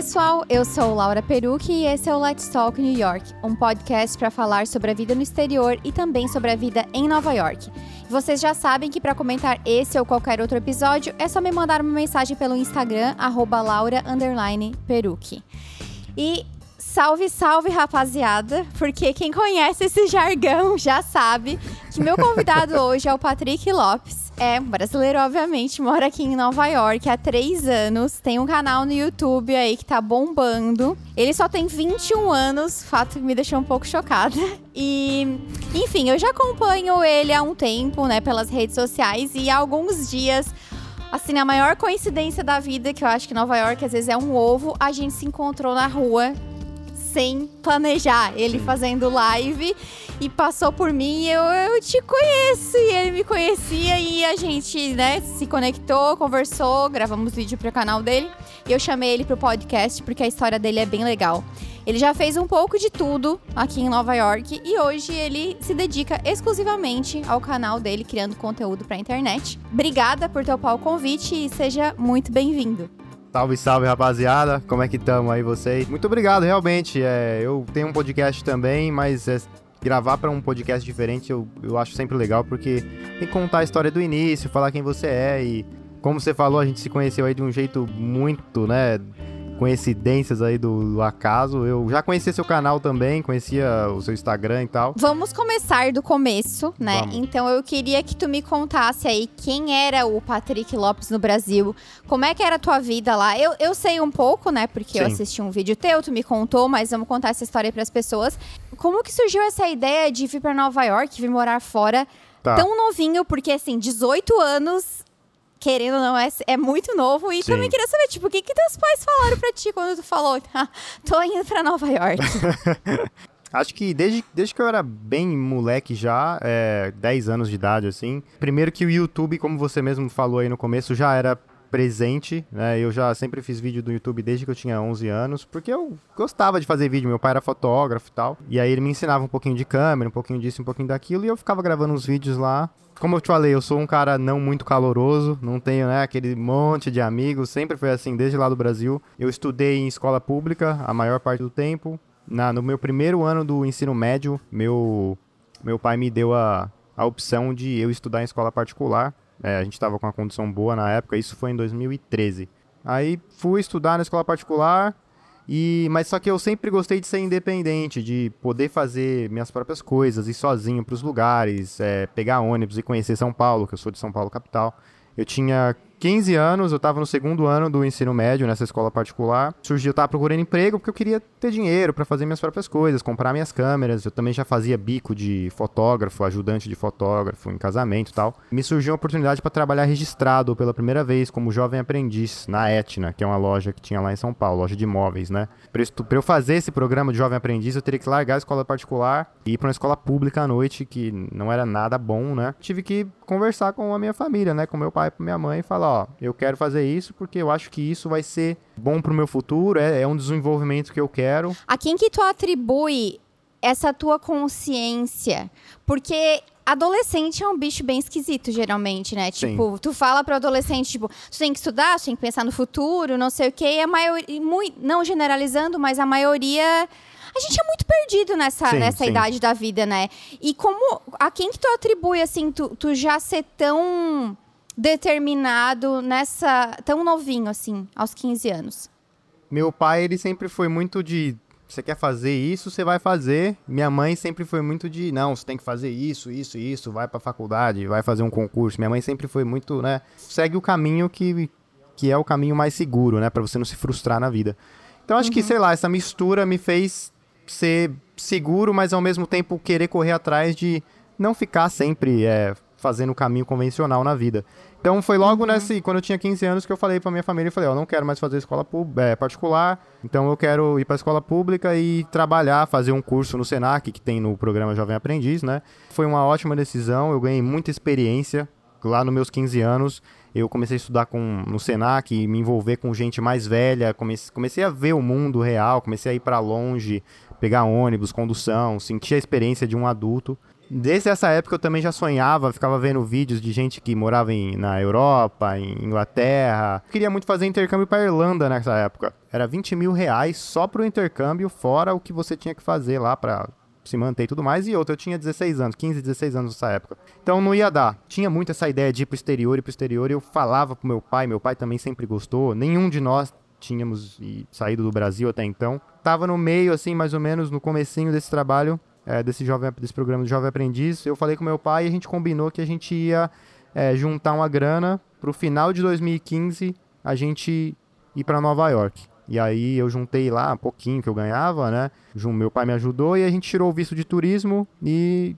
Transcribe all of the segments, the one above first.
Pessoal. Eu sou Laura Perucci e esse é o Let's Talk New York, um podcast para falar sobre a vida no exterior e também sobre a vida em Nova York. Vocês já sabem que para comentar esse ou qualquer outro episódio é só me mandar uma mensagem pelo Instagram @laura_perucci. E Salve, salve, rapaziada! Porque quem conhece esse jargão já sabe que meu convidado hoje é o Patrick Lopes. É brasileiro, obviamente, mora aqui em Nova York há três anos. Tem um canal no YouTube aí que tá bombando. Ele só tem 21 anos, fato que me deixou um pouco chocada. E, enfim, eu já acompanho ele há um tempo, né, pelas redes sociais e há alguns dias assim, a maior coincidência da vida, que eu acho que Nova York às vezes é um ovo, a gente se encontrou na rua sem planejar. Ele Sim. fazendo live e passou por mim e eu, eu te conheço. E ele me conhecia e a gente, né, se conectou, conversou, gravamos vídeo pro canal dele. E eu chamei ele pro podcast porque a história dele é bem legal. Ele já fez um pouco de tudo aqui em Nova York e hoje ele se dedica exclusivamente ao canal dele, criando conteúdo para internet. Obrigada por topar o convite e seja muito bem-vindo. Salve, salve, rapaziada. Como é que estamos aí vocês? Muito obrigado, realmente. É, eu tenho um podcast também, mas é, gravar para um podcast diferente eu, eu acho sempre legal, porque tem que contar a história do início, falar quem você é e como você falou, a gente se conheceu aí de um jeito muito, né, coincidências aí do, do, acaso. Eu já conhecia seu canal também, conhecia o seu Instagram e tal. Vamos começar do começo, né? Vamos. Então eu queria que tu me contasse aí quem era o Patrick Lopes no Brasil, como é que era a tua vida lá. Eu, eu sei um pouco, né? Porque Sim. eu assisti um vídeo teu, tu me contou, mas vamos contar essa história para as pessoas. Como que surgiu essa ideia de vir para Nova York, vir morar fora? Tá. Tão novinho, porque assim, 18 anos querendo ou não, é, é muito novo. E Sim. também queria saber, tipo, o que, que teus pais falaram pra ti quando tu falou, ah, tô indo pra Nova York? Acho que desde, desde que eu era bem moleque já, é, 10 anos de idade, assim. Primeiro que o YouTube, como você mesmo falou aí no começo, já era presente, né? Eu já sempre fiz vídeo do YouTube desde que eu tinha 11 anos, porque eu gostava de fazer vídeo, meu pai era fotógrafo e tal. E aí ele me ensinava um pouquinho de câmera, um pouquinho disso, um pouquinho daquilo, e eu ficava gravando uns vídeos lá como eu te falei, eu sou um cara não muito caloroso, não tenho, né, aquele monte de amigos, sempre foi assim desde lá do Brasil. Eu estudei em escola pública a maior parte do tempo. Na, no meu primeiro ano do ensino médio, meu, meu pai me deu a, a opção de eu estudar em escola particular. É, a gente estava com uma condição boa na época, isso foi em 2013. Aí fui estudar na escola particular, e, mas só que eu sempre gostei de ser independente, de poder fazer minhas próprias coisas, ir sozinho para os lugares, é, pegar ônibus e conhecer São Paulo, que eu sou de São Paulo capital. Eu tinha 15 anos, eu estava no segundo ano do ensino médio nessa escola particular. Surgiu, eu estava procurando emprego porque eu queria ter dinheiro para fazer minhas próprias coisas, comprar minhas câmeras. Eu também já fazia bico de fotógrafo, ajudante de fotógrafo em casamento e tal. Me surgiu uma oportunidade para trabalhar registrado pela primeira vez como jovem aprendiz na Etna, que é uma loja que tinha lá em São Paulo, loja de imóveis, né? Para eu fazer esse programa de jovem aprendiz, eu teria que largar a escola particular e ir para uma escola pública à noite, que não era nada bom, né? Tive que conversar com a minha família, né? Com meu pai e minha mãe e falar, ó, eu quero fazer isso porque eu acho que isso vai ser bom pro meu futuro, é, é um desenvolvimento que eu quero. A quem que tu atribui essa tua consciência? Porque adolescente é um bicho bem esquisito, geralmente, né? Sim. Tipo, tu fala pro adolescente, tipo, tu tem que estudar, tu tem que pensar no futuro, não sei o quê. E a maioria, muito, não generalizando, mas a maioria a gente é muito perdido nessa, sim, nessa sim. idade da vida, né? E como. A quem que tu atribui, assim, tu, tu já ser tão determinado nessa. tão novinho, assim, aos 15 anos? Meu pai, ele sempre foi muito de. Você quer fazer isso, você vai fazer. Minha mãe sempre foi muito de, não, você tem que fazer isso, isso, isso, vai pra faculdade, vai fazer um concurso. Minha mãe sempre foi muito, né? Segue o caminho que, que é o caminho mais seguro, né? Pra você não se frustrar na vida. Então acho uhum. que, sei lá, essa mistura me fez ser seguro, mas ao mesmo tempo querer correr atrás de não ficar sempre é, fazendo o caminho convencional na vida. Então foi logo uhum. nesse, quando eu tinha 15 anos, que eu falei pra minha família, eu falei, ó, oh, não quero mais fazer escola é, particular, então eu quero ir pra escola pública e trabalhar, fazer um curso no Senac, que tem no programa Jovem Aprendiz, né? Foi uma ótima decisão, eu ganhei muita experiência lá nos meus 15 anos, eu comecei a estudar com, no Senac, me envolver com gente mais velha, comecei, comecei a ver o mundo real, comecei a ir para longe, pegar ônibus, condução, sentir a experiência de um adulto. Desde essa época eu também já sonhava, ficava vendo vídeos de gente que morava em, na Europa, em Inglaterra. Eu queria muito fazer intercâmbio para Irlanda nessa época. Era 20 mil reais só pro intercâmbio, fora o que você tinha que fazer lá para se manter e tudo mais. E outra, eu tinha 16 anos, 15, 16 anos nessa época. Então não ia dar. Tinha muito essa ideia de ir pro exterior e pro exterior. Eu falava pro meu pai, meu pai também sempre gostou. Nenhum de nós tínhamos saído do Brasil até então. Tava no meio, assim, mais ou menos, no comecinho desse trabalho, é, desse, jovem, desse programa de Jovem Aprendiz. Eu falei com meu pai e a gente combinou que a gente ia é, juntar uma grana pro final de 2015 a gente ir para Nova York. E aí eu juntei lá um pouquinho que eu ganhava, né? Meu pai me ajudou e a gente tirou o visto de turismo e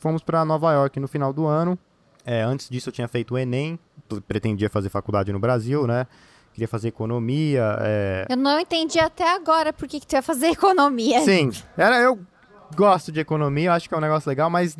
fomos para Nova York no final do ano. É, antes disso eu tinha feito o Enem, pretendia fazer faculdade no Brasil, né? Queria fazer economia. É... Eu não entendi até agora por que, que tu ia fazer economia. Sim, era, eu gosto de economia, acho que é um negócio legal, mas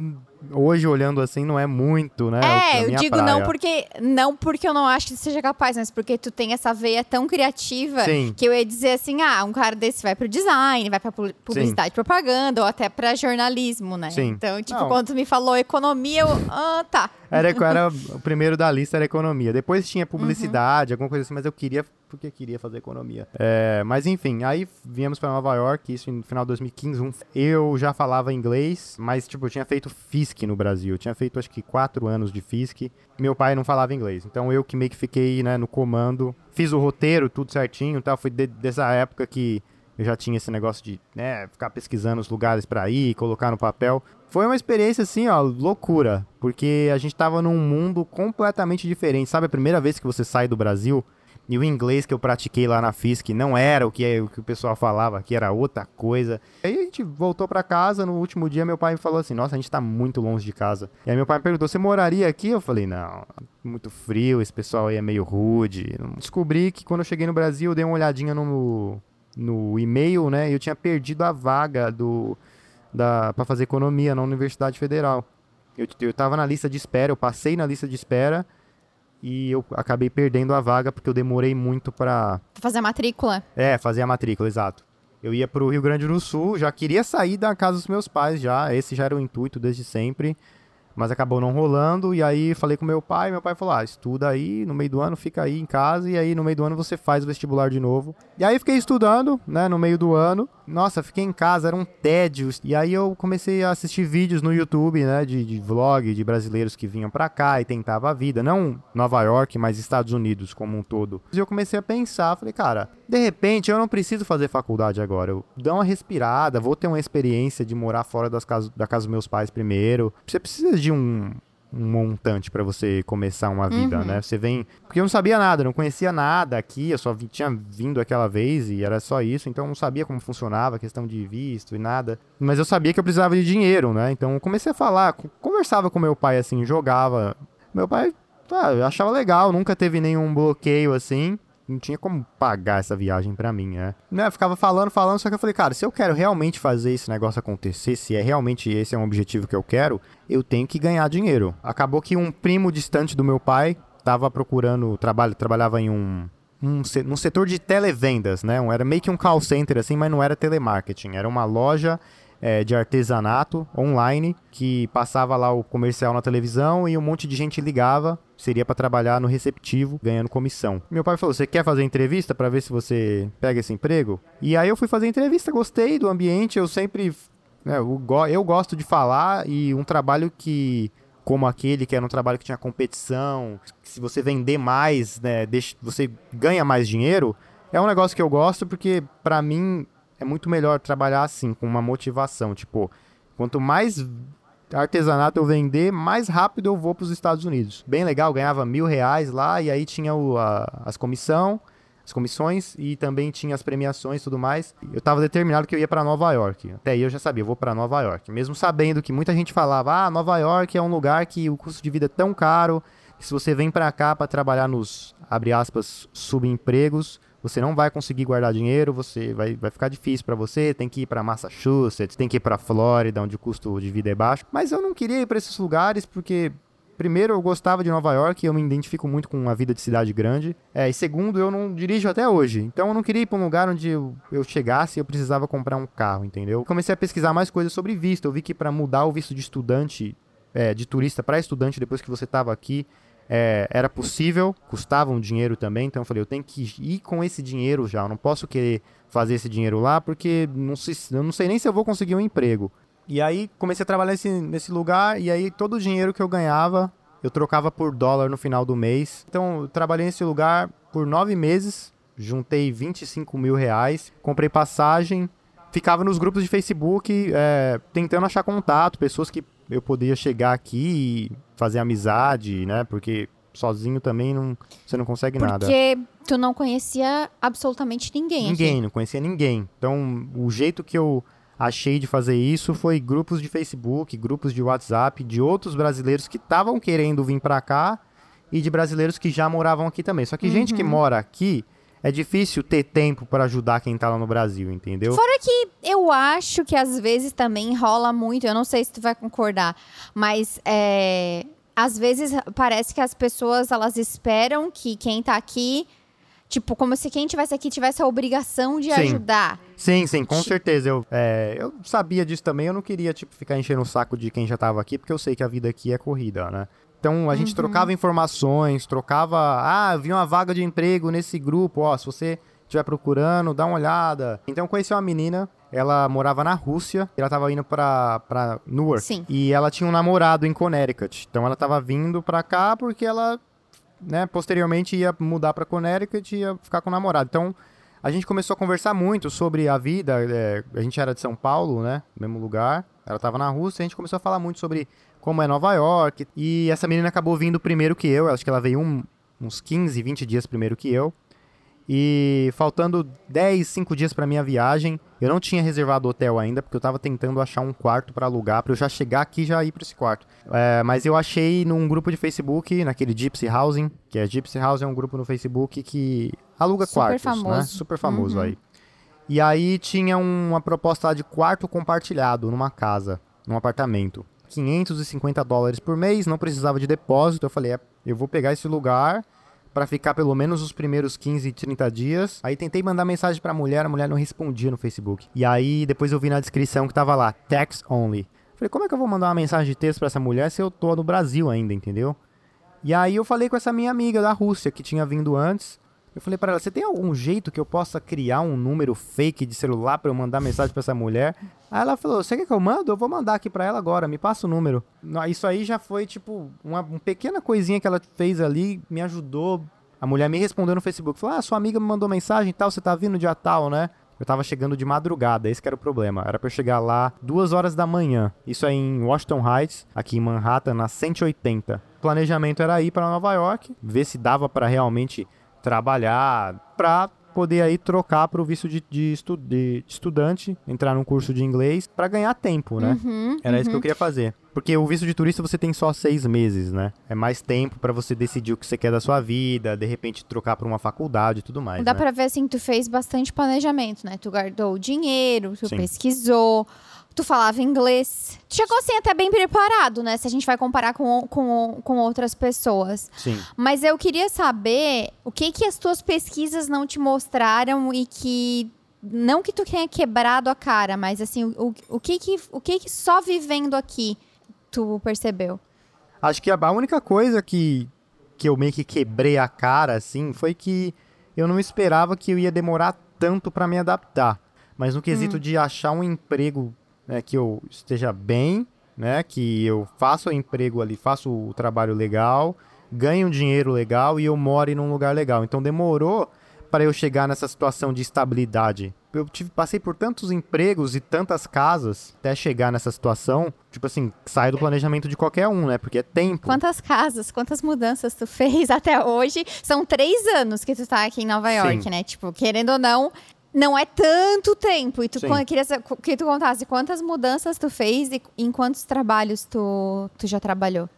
hoje olhando assim não é muito, né? É, eu digo praia. não porque não porque eu não acho que seja capaz, mas porque tu tem essa veia tão criativa Sim. que eu ia dizer assim, ah, um cara desse vai pro design, vai pra publicidade, Sim. propaganda ou até pra jornalismo, né? Sim. Então, tipo, não. quando tu me falou economia, eu, ah, tá. Era, era o primeiro da lista era economia. Depois tinha publicidade, uhum. alguma coisa assim, mas eu queria porque queria fazer economia. É, mas enfim, aí viemos para Nova York, isso no final de 2015. Um, eu já falava inglês, mas tipo, eu tinha feito FISC no Brasil. Eu tinha feito acho que quatro anos de FISC. Meu pai não falava inglês. Então eu que meio que fiquei né, no comando. Fiz o roteiro, tudo certinho tal. Foi de, dessa época que eu já tinha esse negócio de né, ficar pesquisando os lugares para ir, colocar no papel. Foi uma experiência assim, ó, loucura, porque a gente tava num mundo completamente diferente. Sabe a primeira vez que você sai do Brasil? E o inglês que eu pratiquei lá na FISC não era o que, o que o pessoal falava, que era outra coisa. Aí a gente voltou para casa, no último dia meu pai me falou assim, nossa, a gente tá muito longe de casa. E aí meu pai me perguntou, você moraria aqui? Eu falei, não, muito frio, esse pessoal aí é meio rude. Descobri que quando eu cheguei no Brasil, eu dei uma olhadinha no, no e-mail, né, eu tinha perdido a vaga do para fazer economia na Universidade Federal. Eu, eu tava na lista de espera, eu passei na lista de espera, e eu acabei perdendo a vaga porque eu demorei muito para fazer a matrícula. É, fazer a matrícula, exato. Eu ia para o Rio Grande do Sul, já queria sair da casa dos meus pais já, esse já era o intuito desde sempre mas acabou não rolando. E aí falei com meu pai, meu pai falou: ah, estuda aí, no meio do ano fica aí em casa, e aí no meio do ano você faz o vestibular de novo. E aí fiquei estudando, né, no meio do ano. Nossa, fiquei em casa, era um tédio. E aí eu comecei a assistir vídeos no YouTube, né, de, de vlog de brasileiros que vinham pra cá e tentavam a vida. Não Nova York, mas Estados Unidos como um todo. E eu comecei a pensar, falei, cara, de repente eu não preciso fazer faculdade agora. Eu dou uma respirada, vou ter uma experiência de morar fora das casas, da casa dos meus pais primeiro. Você precisa de um, um montante para você começar uma vida, uhum. né? Você vem. Porque eu não sabia nada, não conhecia nada aqui, eu só vi, tinha vindo aquela vez e era só isso, então eu não sabia como funcionava a questão de visto e nada. Mas eu sabia que eu precisava de dinheiro, né? Então eu comecei a falar, conversava com meu pai assim, jogava. Meu pai, tá, eu achava legal, nunca teve nenhum bloqueio assim não tinha como pagar essa viagem para mim, né? né? Eu ficava falando, falando, só que eu falei, cara, se eu quero realmente fazer esse negócio acontecer, se é realmente esse é um objetivo que eu quero, eu tenho que ganhar dinheiro. Acabou que um primo distante do meu pai tava procurando trabalho, trabalhava em um um, um setor de televendas, né? Era meio que um call center assim, mas não era telemarketing, era uma loja é, de artesanato online que passava lá o comercial na televisão e um monte de gente ligava. Seria para trabalhar no receptivo, ganhando comissão. Meu pai falou: Você quer fazer entrevista para ver se você pega esse emprego? E aí eu fui fazer entrevista, gostei do ambiente. Eu sempre. Né, eu, eu gosto de falar e um trabalho que como aquele que era um trabalho que tinha competição, se você vender mais, né, deixa, você ganha mais dinheiro, é um negócio que eu gosto porque para mim é muito melhor trabalhar assim, com uma motivação. Tipo, quanto mais artesanato eu vender, mais rápido eu vou para os Estados Unidos. Bem legal, ganhava mil reais lá e aí tinha o, a, as comissão, as comissões e também tinha as premiações e tudo mais. Eu estava determinado que eu ia para Nova York. Até aí eu já sabia, eu vou para Nova York. Mesmo sabendo que muita gente falava, ah, Nova York é um lugar que o custo de vida é tão caro que se você vem para cá para trabalhar nos, abre aspas, subempregos, você não vai conseguir guardar dinheiro, você vai, vai ficar difícil para você, tem que ir para Massachusetts, tem que ir para Flórida, onde o custo de vida é baixo. Mas eu não queria ir para esses lugares porque primeiro, eu gostava de Nova York, eu me identifico muito com a vida de cidade grande. É, e segundo, eu não dirijo até hoje. Então eu não queria ir para um lugar onde eu, eu chegasse e eu precisava comprar um carro, entendeu? Comecei a pesquisar mais coisas sobre visto. Eu vi que para mudar o visto de estudante, é, de turista para estudante depois que você estava aqui, é, era possível, custava um dinheiro também, então eu falei, eu tenho que ir com esse dinheiro já, eu não posso querer fazer esse dinheiro lá, porque não sei, eu não sei nem se eu vou conseguir um emprego. E aí comecei a trabalhar nesse, nesse lugar, e aí todo o dinheiro que eu ganhava, eu trocava por dólar no final do mês. Então eu trabalhei nesse lugar por nove meses, juntei 25 mil reais, comprei passagem, ficava nos grupos de Facebook é, tentando achar contato, pessoas que eu podia chegar aqui e fazer amizade, né? Porque sozinho também não, você não consegue Porque nada. Porque tu não conhecia absolutamente ninguém. Ninguém, aqui. não conhecia ninguém. Então, o jeito que eu achei de fazer isso foi grupos de Facebook, grupos de WhatsApp de outros brasileiros que estavam querendo vir para cá e de brasileiros que já moravam aqui também. Só que uhum. gente que uhum. mora aqui é difícil ter tempo para ajudar quem tá lá no Brasil, entendeu? Fora que eu acho que às vezes também rola muito, eu não sei se tu vai concordar, mas é, às vezes parece que as pessoas elas esperam que quem tá aqui Tipo, como se quem tivesse aqui tivesse a obrigação de sim. ajudar. Sim, sim, com certeza. Eu, é, eu sabia disso também. Eu não queria, tipo, ficar enchendo o saco de quem já tava aqui, porque eu sei que a vida aqui é corrida, né? Então a gente uhum. trocava informações, trocava. Ah, vi uma vaga de emprego nesse grupo, ó, se você estiver procurando, dá uma olhada. Então eu conheci uma menina, ela morava na Rússia, ela tava indo pra, pra Newark. Sim. E ela tinha um namorado em Connecticut. Então ela tava vindo pra cá porque ela, né, posteriormente ia mudar pra Connecticut e ia ficar com o namorado. Então a gente começou a conversar muito sobre a vida. É, a gente era de São Paulo, né? Mesmo lugar. Ela tava na Rússia, a gente começou a falar muito sobre como é Nova York. E essa menina acabou vindo primeiro que eu. Acho que ela veio um, uns 15, 20 dias primeiro que eu. E faltando 10, 5 dias para minha viagem, eu não tinha reservado hotel ainda, porque eu tava tentando achar um quarto para alugar, para eu já chegar aqui e já ir para esse quarto. É, mas eu achei num grupo de Facebook, naquele Gypsy Housing, que é Gypsy Housing, é um grupo no Facebook que aluga Super quartos, né? famoso. né? Super famoso uhum. aí. E aí tinha uma proposta lá de quarto compartilhado numa casa, num apartamento. 550 dólares por mês, não precisava de depósito. Eu falei, é, eu vou pegar esse lugar para ficar pelo menos os primeiros 15, 30 dias. Aí tentei mandar mensagem pra mulher, a mulher não respondia no Facebook. E aí depois eu vi na descrição que tava lá, text only. Falei, como é que eu vou mandar uma mensagem de texto para essa mulher se eu tô no Brasil ainda, entendeu? E aí eu falei com essa minha amiga da Rússia que tinha vindo antes. Eu falei para ela: "Você tem algum jeito que eu possa criar um número fake de celular para eu mandar mensagem para essa mulher?" Aí ela falou: "Você quer que eu mando? Eu vou mandar aqui para ela agora. Me passa o número." Isso aí já foi tipo uma, uma pequena coisinha que ela fez ali, me ajudou. A mulher me respondeu no Facebook, falou: "Ah, sua amiga me mandou mensagem e tal, você tá vindo dia tal, né?" Eu tava chegando de madrugada, esse era o problema. Era pra eu chegar lá duas horas da manhã. Isso aí em Washington Heights, aqui em Manhattan, na 180. O planejamento era ir para Nova York, ver se dava para realmente trabalhar para poder aí trocar para o visto de, de, estu de, estudante, entrar num curso de inglês para ganhar tempo, né? Uhum, Era uhum. isso que eu queria fazer. Porque o visto de turista você tem só seis meses, né? É mais tempo para você decidir o que você quer da sua vida, de repente trocar para uma faculdade e tudo mais. Dá né? para ver assim, tu fez bastante planejamento, né? Tu guardou o dinheiro, tu Sim. pesquisou, tu falava inglês. Tu chegou assim até bem preparado, né? Se a gente vai comparar com, com, com outras pessoas. Sim. Mas eu queria saber o que que as tuas pesquisas não te mostraram e que não que tu tenha quebrado a cara, mas assim, o, o que que o que que só vivendo aqui tu percebeu? Acho que a única coisa que, que eu meio que quebrei a cara, assim, foi que eu não esperava que eu ia demorar tanto para me adaptar. Mas no quesito hum. de achar um emprego né, que eu esteja bem, né, que eu faça o emprego ali, faço o trabalho legal, ganhe um dinheiro legal e eu more num lugar legal. Então demorou para eu chegar nessa situação de estabilidade. Eu tive, passei por tantos empregos e tantas casas até chegar nessa situação. Tipo assim, sai do planejamento de qualquer um, né? Porque é tempo. Quantas casas, quantas mudanças tu fez até hoje? São três anos que tu tá aqui em Nova York, Sim. né? Tipo, querendo ou não, não é tanto tempo. E tu Sim. queria que tu contasse quantas mudanças tu fez e em quantos trabalhos tu, tu já trabalhou.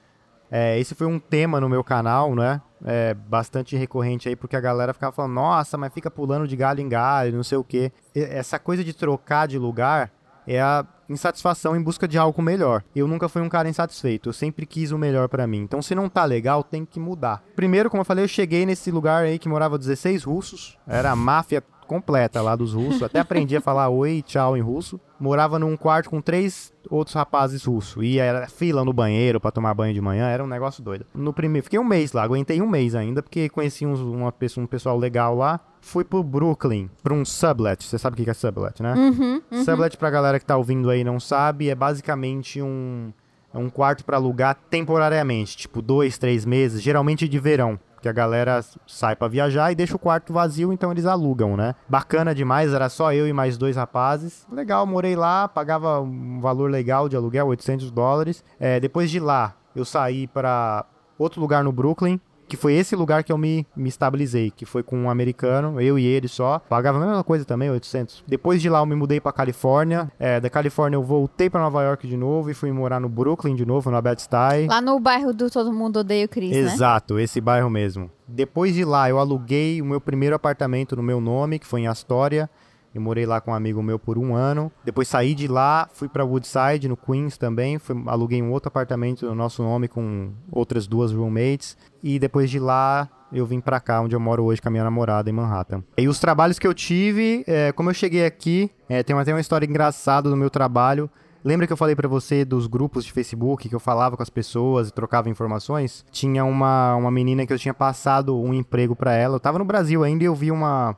É, esse foi um tema no meu canal, né? É, bastante recorrente aí, porque a galera ficava falando, nossa, mas fica pulando de galho em galho, não sei o quê. E- Essa coisa de trocar de lugar é a, insatisfação em busca de algo melhor. Eu nunca fui um cara insatisfeito, eu sempre quis o melhor para mim. Então, se não tá legal, tem que mudar. Primeiro, como eu falei, eu cheguei nesse lugar aí que morava 16 russos, era a máfia completa lá dos russos. Até aprendi a falar oi e tchau em russo. Morava num quarto com três outros rapazes russos. E era fila no banheiro para tomar banho de manhã, era um negócio doido. No primeiro, fiquei um mês lá, aguentei um mês ainda, porque conheci uns, uma pessoa, um pessoal legal lá. Fui pro Brooklyn, pra um sublet. Você sabe o que é sublet, né? Uhum, uhum. Sublet, pra galera que tá ouvindo aí e não sabe, é basicamente um, é um quarto para alugar temporariamente, tipo dois, três meses, geralmente de verão que a galera sai para viajar e deixa o quarto vazio, então eles alugam, né? Bacana demais, era só eu e mais dois rapazes. Legal, morei lá, pagava um valor legal de aluguel, 800 dólares. É, depois de lá, eu saí para outro lugar no Brooklyn, que foi esse lugar que eu me, me estabilizei, que foi com um americano, eu e ele só. Pagava a mesma coisa também, 800. Depois de lá eu me mudei pra Califórnia. É, da Califórnia eu voltei pra Nova York de novo e fui morar no Brooklyn de novo, no Bed-Stuy. Lá no bairro do Todo Mundo Odeia o Chris, né? Exato, né? esse bairro mesmo. Depois de lá eu aluguei o meu primeiro apartamento no meu nome, que foi em Astoria. Eu morei lá com um amigo meu por um ano. Depois saí de lá, fui para Woodside, no Queens também. Fui, aluguei um outro apartamento no nosso nome com outras duas roommates. E depois de lá, eu vim para cá, onde eu moro hoje com a minha namorada, em Manhattan. E os trabalhos que eu tive, é, como eu cheguei aqui, é, tem até uma história engraçada do meu trabalho. Lembra que eu falei para você dos grupos de Facebook que eu falava com as pessoas e trocava informações? Tinha uma, uma menina que eu tinha passado um emprego para ela. Eu tava no Brasil ainda e eu vi uma,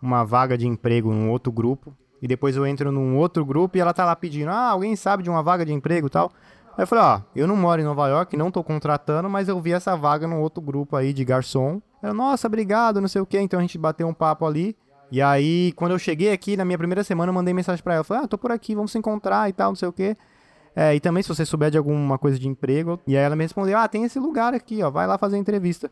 uma vaga de emprego num outro grupo. E depois eu entro num outro grupo e ela tá lá pedindo: Ah, alguém sabe de uma vaga de emprego e tal? Aí eu falei: Ó, eu não moro em Nova York, não tô contratando, mas eu vi essa vaga num outro grupo aí de garçom. Eu, Nossa, obrigado, não sei o que. Então a gente bateu um papo ali. E aí, quando eu cheguei aqui, na minha primeira semana, eu mandei mensagem pra ela. Falei: Ah, tô por aqui, vamos se encontrar e tal, não sei o que. É, e também se você souber de alguma coisa de emprego. E aí ela me respondeu: Ah, tem esse lugar aqui, ó, vai lá fazer entrevista.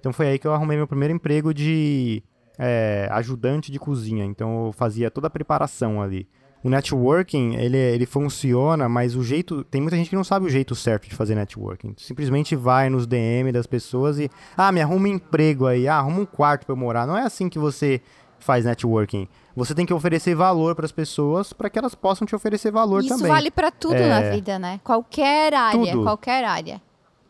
Então foi aí que eu arrumei meu primeiro emprego de é, ajudante de cozinha, então eu fazia toda a preparação ali. O networking, ele, ele funciona, mas o jeito. Tem muita gente que não sabe o jeito certo de fazer networking. Simplesmente vai nos DM das pessoas e. Ah, me arruma um emprego aí. Ah, arruma um quarto para eu morar. Não é assim que você faz networking. Você tem que oferecer valor para as pessoas para que elas possam te oferecer valor Isso também. Isso vale para tudo é... na vida, né? Qualquer área, tudo. qualquer área.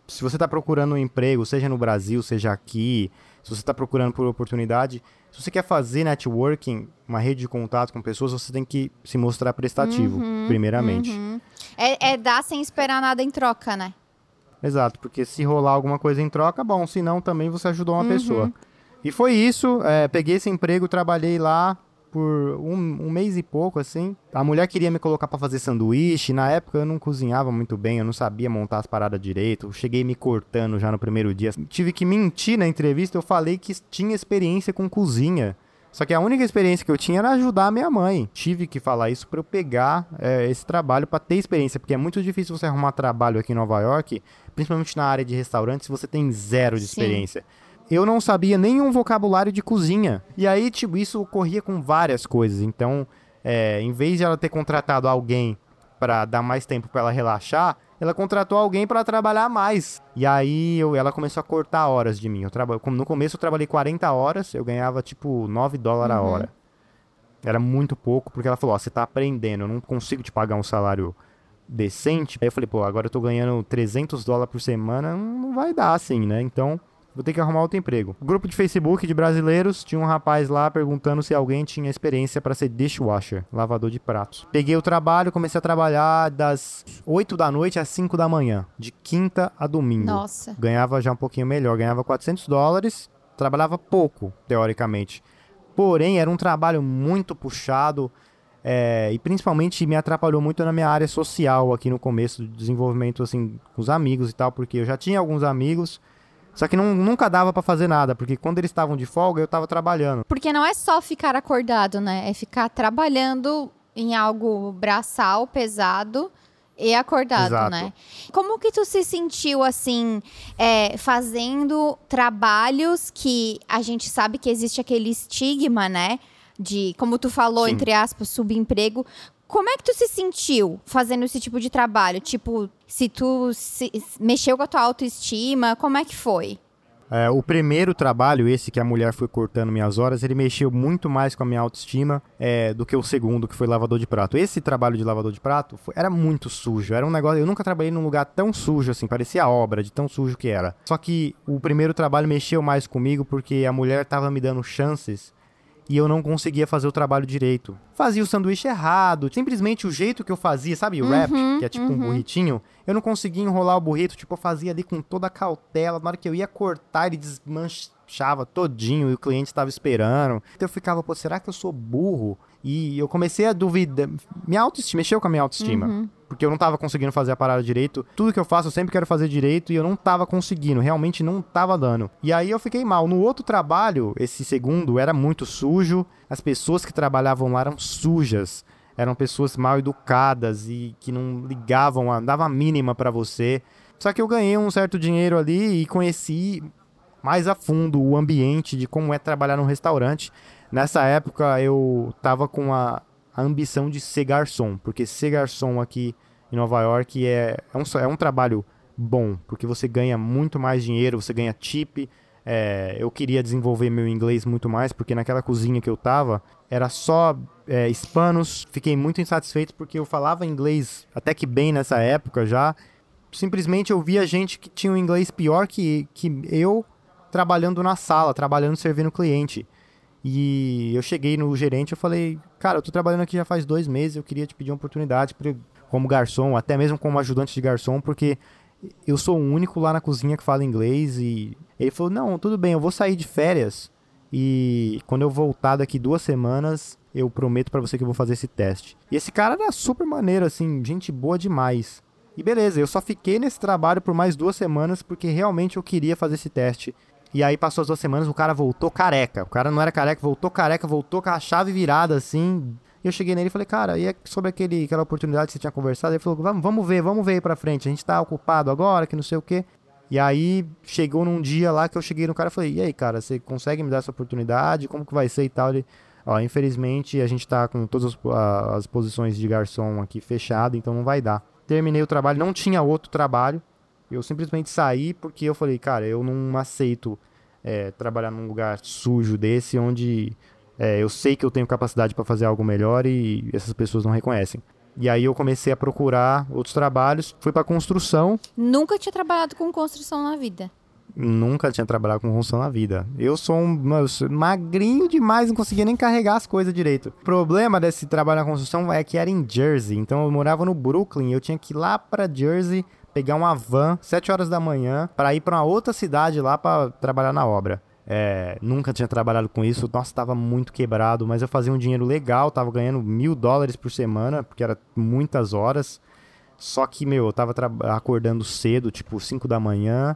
Se você está procurando um emprego, seja no Brasil, seja aqui, se você está procurando por oportunidade, se você quer fazer networking, uma rede de contato com pessoas, você tem que se mostrar prestativo, uhum, primeiramente. Uhum. É, é dar sem esperar nada em troca, né? Exato, porque se rolar alguma coisa em troca, bom, se não, também você ajudou uma uhum. pessoa. E foi isso, é, peguei esse emprego, trabalhei lá, por um, um, mês e pouco, assim. A mulher queria me colocar para fazer sanduíche. Na época eu não cozinhava muito bem, eu não sabia montar as paradas direito. cheguei me cortando já no primeiro dia. Tive que mentir na entrevista, eu falei que tinha experiência com cozinha. Só que a única experiência que eu tinha era ajudar a minha mãe. Tive que falar isso para eu pegar é, esse trabalho para ter experiência, porque é muito difícil você arrumar trabalho aqui em Nova York, principalmente na área de restaurantes, se você tem zero de Sim. experiência eu não sabia nenhum vocabulário de cozinha. E aí, tipo, isso ocorria com várias coisas. Então, é, em vez de ela ter contratado alguém para dar mais tempo para ela relaxar, ela contratou alguém para trabalhar mais. E aí eu, ela começou a cortar horas de mim. Eu traba, no começo eu trabalhei 40 horas, eu ganhava tipo 9 dólares uhum. a hora. Era muito pouco, porque ela falou: Ó, você tá aprendendo, eu não consigo te pagar um salário decente. Aí eu falei: pô, agora eu tô ganhando 300 dólares por semana, não vai dar assim, né? Então vou ter que arrumar outro emprego. grupo de Facebook de brasileiros, tinha um rapaz lá perguntando se alguém tinha experiência para ser dishwasher, lavador de pratos. Peguei o trabalho, comecei a trabalhar das 8 da noite às 5 da manhã, de quinta a domingo. Nossa. Ganhava já um pouquinho melhor, ganhava 400 dólares, trabalhava pouco, teoricamente. Porém, era um trabalho muito puxado. É, e principalmente me atrapalhou muito na minha área social aqui no começo do desenvolvimento, assim, com os amigos e tal, porque eu já tinha alguns amigos, só que não, nunca dava para fazer nada, porque quando eles estavam de folga, eu tava trabalhando. Porque não é só ficar acordado, né? É ficar trabalhando em algo braçal, pesado e acordado, Exato. né? Como que tu se sentiu assim, é, fazendo trabalhos que a gente sabe que existe aquele estigma, né? De, como tu falou, Sim. entre aspas, subemprego. Como é que tu se sentiu fazendo esse tipo de trabalho? Tipo, se tu se, mexeu com a tua autoestima, como é que foi? É, o primeiro trabalho, esse que a mulher foi cortando minhas horas, ele mexeu muito mais com a minha autoestima é, do que o segundo, que foi lavador de prato. Esse trabalho de lavador de prato foi, era muito sujo. Era um negócio. Eu nunca trabalhei num lugar tão sujo assim, parecia obra de tão sujo que era. Só que o primeiro trabalho mexeu mais comigo porque a mulher tava me dando chances e eu não conseguia fazer o trabalho direito. Fazia o sanduíche errado, simplesmente o jeito que eu fazia, sabe, o wrap, Uhum, que é tipo um uhum. burritinho, eu não conseguia enrolar o burrito, tipo, eu fazia ali com toda a cautela, na hora que eu ia cortar, ele desmanchava todinho e o cliente estava esperando. Então eu ficava, pô, será que eu sou burro? E eu comecei a duvidar, minha autoestima, mexeu com a minha autoestima. Uhum. Porque eu não tava conseguindo fazer a parada direito. Tudo que eu faço eu sempre quero fazer direito e eu não tava conseguindo, realmente não tava dando. E aí eu fiquei mal. No outro trabalho, esse segundo era muito sujo, as pessoas que trabalhavam lá eram sujas. Eram pessoas mal educadas e que não ligavam, a, dava a mínima pra você. Só que eu ganhei um certo dinheiro ali e conheci mais a fundo o ambiente de como é trabalhar num restaurante. Nessa época eu tava com a, a ambição de ser garçom, porque ser garçom aqui em Nova York é, é, um, é um trabalho bom, porque você ganha muito mais dinheiro, você ganha tip. É, eu queria desenvolver meu inglês muito mais, porque naquela cozinha que eu tava era só é, hispanos. Fiquei muito insatisfeito porque eu falava inglês até que bem nessa época já. Simplesmente eu via gente que tinha um inglês pior que, que eu trabalhando na sala, trabalhando servindo cliente. E eu cheguei no gerente e falei, cara, eu tô trabalhando aqui já faz dois meses, eu queria te pedir uma oportunidade pra, como garçom, até mesmo como ajudante de garçom, porque eu sou o único lá na cozinha que fala inglês. E ele falou, não, tudo bem, eu vou sair de férias. E quando eu voltar daqui duas semanas, eu prometo pra você que eu vou fazer esse teste. E esse cara era super maneiro, assim, gente boa demais. E beleza, eu só fiquei nesse trabalho por mais duas semanas porque realmente eu queria fazer esse teste. E aí passou as duas semanas, o cara voltou careca. O cara não era careca, voltou careca, voltou com a chave virada assim. E eu cheguei nele e falei, cara, e é sobre aquele, aquela oportunidade que você tinha conversado? Ele falou, vamos, vamos ver, vamos ver aí pra frente. A gente tá ocupado agora, que não sei o quê. E aí chegou num dia lá que eu cheguei no cara e falei, e aí, cara, você consegue me dar essa oportunidade? Como que vai ser e tal? Ele, ó, infelizmente a gente tá com todas as, as posições de garçom aqui fechado, então não vai dar. Terminei o trabalho, não tinha outro trabalho. Eu simplesmente saí porque eu falei, cara, eu não aceito é, trabalhar num lugar sujo desse, onde é, eu sei que eu tenho capacidade para fazer algo melhor e essas pessoas não reconhecem. E aí eu comecei a procurar outros trabalhos, fui para construção, Nunca tinha trabalhado com construção na vida. nunca tinha trabalhado com construção na vida. Eu sou um eu sou magrinho demais, não conseguia nem carregar as coisas direito. O problema desse trabalho na construção é que era em Jersey, então eu morava no Brooklyn, eu tinha que ir lá para Jersey pegar uma van 7 horas da manhã para ir para uma outra cidade lá para trabalhar na obra. É, nunca tinha trabalhado com isso, nossa, tava muito quebrado, mas eu fazia um dinheiro legal, tava ganhando mil dólares por semana, porque era muitas horas. Só que, meu, eu tava acordando cedo, tipo 5 da manhã.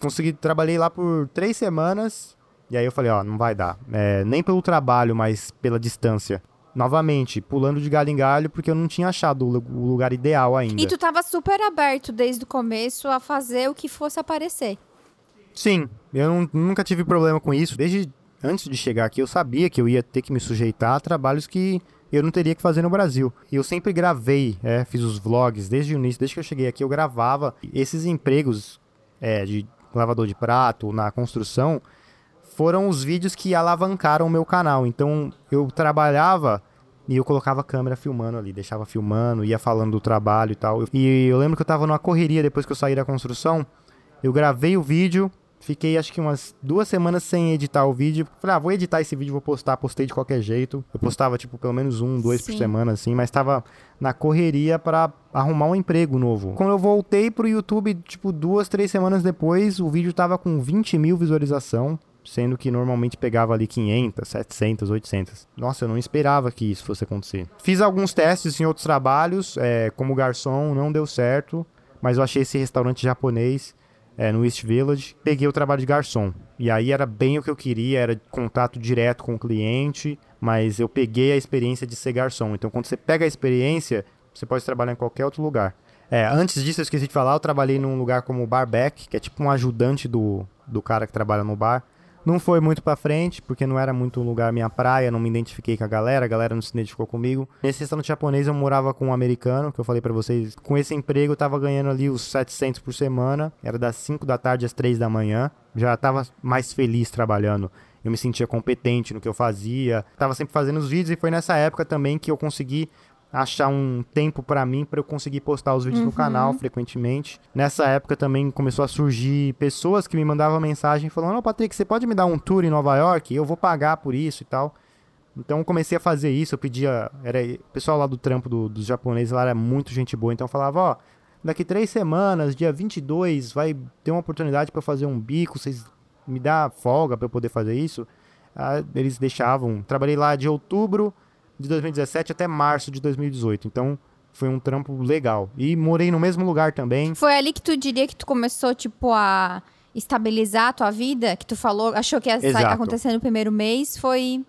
Consegui, trabalhei lá por três semanas. E aí eu falei, ó, não vai dar. É, nem pelo trabalho, mas pela distância. Novamente, pulando de galho em galho, porque eu não tinha achado o lu- o lugar ideal ainda. E tu tava super aberto desde o começo a fazer o que fosse aparecer. Sim, eu não- nunca tive problema com isso. Desde antes de chegar aqui, eu sabia que eu ia ter que me sujeitar a trabalhos que eu não teria que fazer no Brasil. E eu sempre gravei, é, fiz os vlogs desde o início, desde que eu cheguei aqui, eu gravava. Esses empregos é, de lavador de prato, na construção, foram os vídeos que alavancaram o meu canal. Então eu trabalhava e eu colocava a câmera filmando ali, deixava filmando, ia falando do trabalho e tal. E eu lembro que eu tava numa correria depois que eu saí da construção. Eu gravei o vídeo, fiquei acho que umas duas semanas sem editar o vídeo. Falei, ah, vou editar esse vídeo, vou postar. Postei de qualquer jeito. Eu postava, tipo, pelo menos um, dois por Sim. semana, assim, mas tava na correria pra arrumar um emprego novo. Quando eu voltei pro YouTube, tipo, duas, três semanas depois, o vídeo tava com 20 mil visualização. Sendo que normalmente pegava ali 500, 700, 800. Nossa, eu não esperava que isso fosse acontecer. Fiz alguns testes em outros trabalhos, é, como garçom, não deu certo. Mas eu achei esse restaurante japonês é, no East Village. Peguei o trabalho de garçom. E aí era bem o que eu queria, era contato direto com o cliente. Mas eu peguei a experiência de ser garçom. Então quando você pega a experiência, você pode trabalhar em qualquer outro lugar. É, antes disso, eu esqueci de falar, eu trabalhei num lugar como barback, que é tipo um ajudante do, do cara que trabalha no bar. Não foi muito pra frente, porque não era muito lugar minha praia, não me identifiquei com a galera, a galera não se identificou comigo. Nesse restaurante japonês eu morava com um americano, que eu falei para vocês. Com esse emprego eu tava ganhando ali os 700 por semana, era das 5 da tarde às 3 da manhã. Já tava mais feliz trabalhando. Eu me sentia competente no que eu fazia. Tava sempre fazendo os vídeos e foi nessa época também que eu consegui achar um tempo para mim para eu conseguir postar os vídeos uhum. no canal frequentemente. Nessa época também começou a surgir pessoas que me mandavam mensagem falando: "Não, Patrick, você pode me dar um tour em Nova York? Eu vou pagar por isso e tal". Então eu comecei a fazer isso, eu pedia, era o pessoal lá do trampo do, dos japoneses lá era muito gente boa, então eu falava, ó, daqui três semanas, dia 22, vai ter uma oportunidade para fazer um bico, vocês me dá folga para eu poder fazer isso? Ah, eles deixavam. Trabalhei lá de outubro de 2017 até março de 2018. Então, foi um trampo legal. E morei no mesmo lugar também. Foi ali que tu diria que tu começou, tipo, a estabilizar a tua vida? Que tu falou, achou que ia acontecer no primeiro mês? Foi.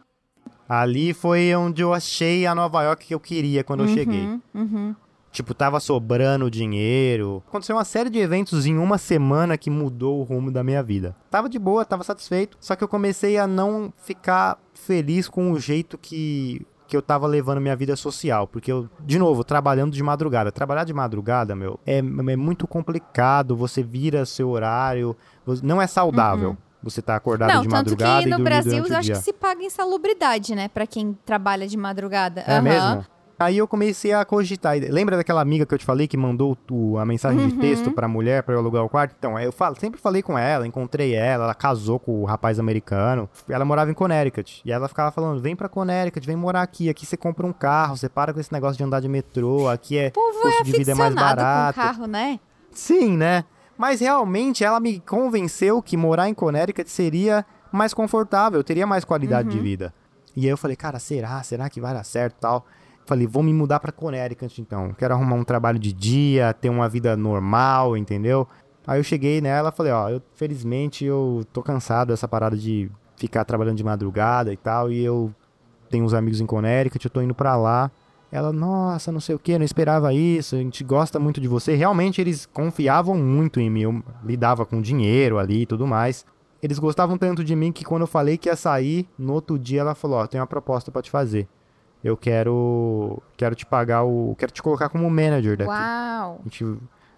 Ali foi onde eu achei a Nova York que eu queria quando uhum, eu cheguei. Uhum. Tipo, tava sobrando dinheiro. Aconteceu uma série de eventos em uma semana que mudou o rumo da minha vida. Tava de boa, tava satisfeito. Só que eu comecei a não ficar feliz com o jeito que que eu tava levando minha vida social. Porque eu, de novo, trabalhando de madrugada. Trabalhar de madrugada, meu, é, é muito complicado. Você vira seu horário. Não é saudável. Uhum. Você tá acordado não, de madrugada tanto que no Brasil eu acho que se paga insalubridade, né? Pra quem trabalha de madrugada. É uhum. mesmo? Aí eu comecei a cogitar. Lembra daquela amiga que eu te falei que mandou tu, a mensagem uhum. de texto pra mulher pra eu alugar o quarto? Então, eu falo, sempre falei com ela, encontrei ela, ela casou com o rapaz americano. Ela morava em Connecticut. E ela ficava falando: vem pra Connecticut, vem morar aqui. Aqui você compra um carro, você para com esse negócio de andar de metrô. Aqui é. O custo é de vida é mais barato. Com carro, né? Sim, né? Mas realmente ela me convenceu que morar em Connecticut seria mais confortável, teria mais qualidade uhum. de vida. E aí eu falei, cara, será? Será que vai dar certo tal? Falei, vou me mudar para Connecticut então. Quero arrumar um trabalho de dia, ter uma vida normal, entendeu? Aí eu cheguei nela falei, ó, eu, felizmente eu tô cansado dessa parada de ficar trabalhando de madrugada e tal, e eu tenho uns amigos em Connecticut, eu tô indo para lá. Ela, nossa, não sei o que, não esperava isso, a gente gosta muito de você. Realmente eles confiavam muito em mim, eu lidava com dinheiro ali e tudo mais. Eles gostavam tanto de mim que quando eu falei que ia sair, no outro dia ela falou, ó, tem uma proposta para te fazer eu quero quero te pagar o quero te colocar como manager daqui. Uau. Gente,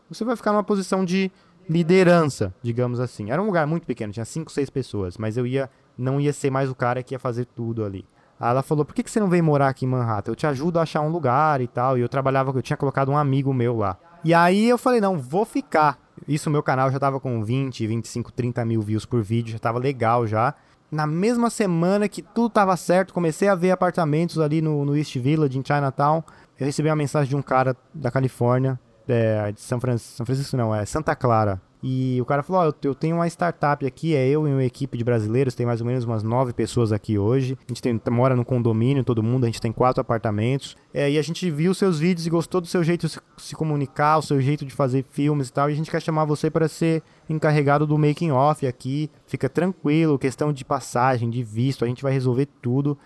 você vai ficar numa posição de liderança, digamos assim. Era um lugar muito pequeno, tinha cinco, seis pessoas, mas eu ia não ia ser mais o cara que ia fazer tudo ali. Aí ela falou: "Por que, que você não vem morar aqui em Manhattan? Eu te ajudo a achar um lugar e tal". E eu trabalhava, eu tinha colocado um amigo meu lá. E aí eu falei: "Não, vou ficar". Isso meu canal já tava com 20, 25, 30 mil views por vídeo, já tava legal já na mesma semana que tudo estava certo, comecei a ver apartamentos ali no, no East Village, em Chinatown. Eu recebi uma mensagem de um cara da Califórnia, é, de São São Francisco não, é Santa Clara. E o cara falou: Ó, oh, eu, tenho uma startup aqui, é eu e uma equipe de brasileiros, tem mais ou menos umas nove pessoas aqui hoje. A gente tem, mora no condomínio, todo mundo, a gente tem quatro apartamentos. É, e a gente viu seus vídeos e gostou do seu jeito de se, se comunicar, o seu jeito de fazer filmes e tal. E a gente quer chamar você para ser encarregado do making off aqui. Fica tranquilo, questão de passagem, de visto, a gente vai resolver tudo.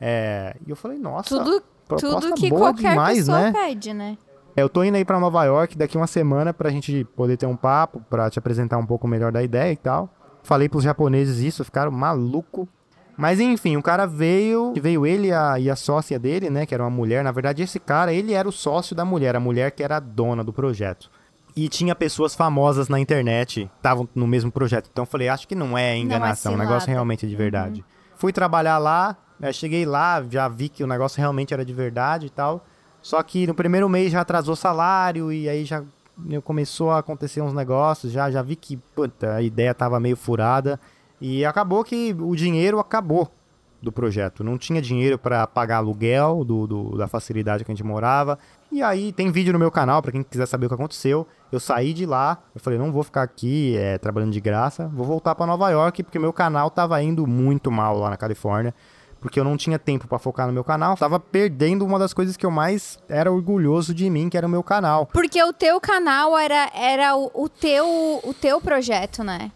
É, e eu falei, nossa, tudo, tudo que qualquer demais, pessoa né? pede, né? É, eu tô indo aí para Nova York daqui uma semana pra gente poder ter um papo, pra te apresentar um pouco melhor da ideia e tal. Falei pros japoneses isso, ficaram maluco. Mas enfim, o cara veio, veio ele a, e a sócia dele, né, que era uma mulher. Na verdade, esse cara, ele era o sócio da mulher, a mulher que era a dona do projeto. E tinha pessoas famosas na internet, estavam no mesmo projeto. Então eu falei, acho que não é enganação, não é o negócio realmente é de verdade. Uhum. Fui trabalhar lá, né, cheguei lá, já vi que o negócio realmente era de verdade e tal. Só que no primeiro mês já atrasou salário e aí já começou a acontecer uns negócios, já, já vi que puta, a ideia tava meio furada e acabou que o dinheiro acabou do projeto. Não tinha dinheiro para pagar aluguel do, do, da facilidade que a gente morava. E aí tem vídeo no meu canal para quem quiser saber o que aconteceu. Eu saí de lá, eu falei, não vou ficar aqui é, trabalhando de graça, vou voltar para Nova York porque meu canal tava indo muito mal lá na Califórnia porque eu não tinha tempo para focar no meu canal, tava perdendo uma das coisas que eu mais era orgulhoso de mim, que era o meu canal. Porque o teu canal era, era o, o teu, o teu projeto, né?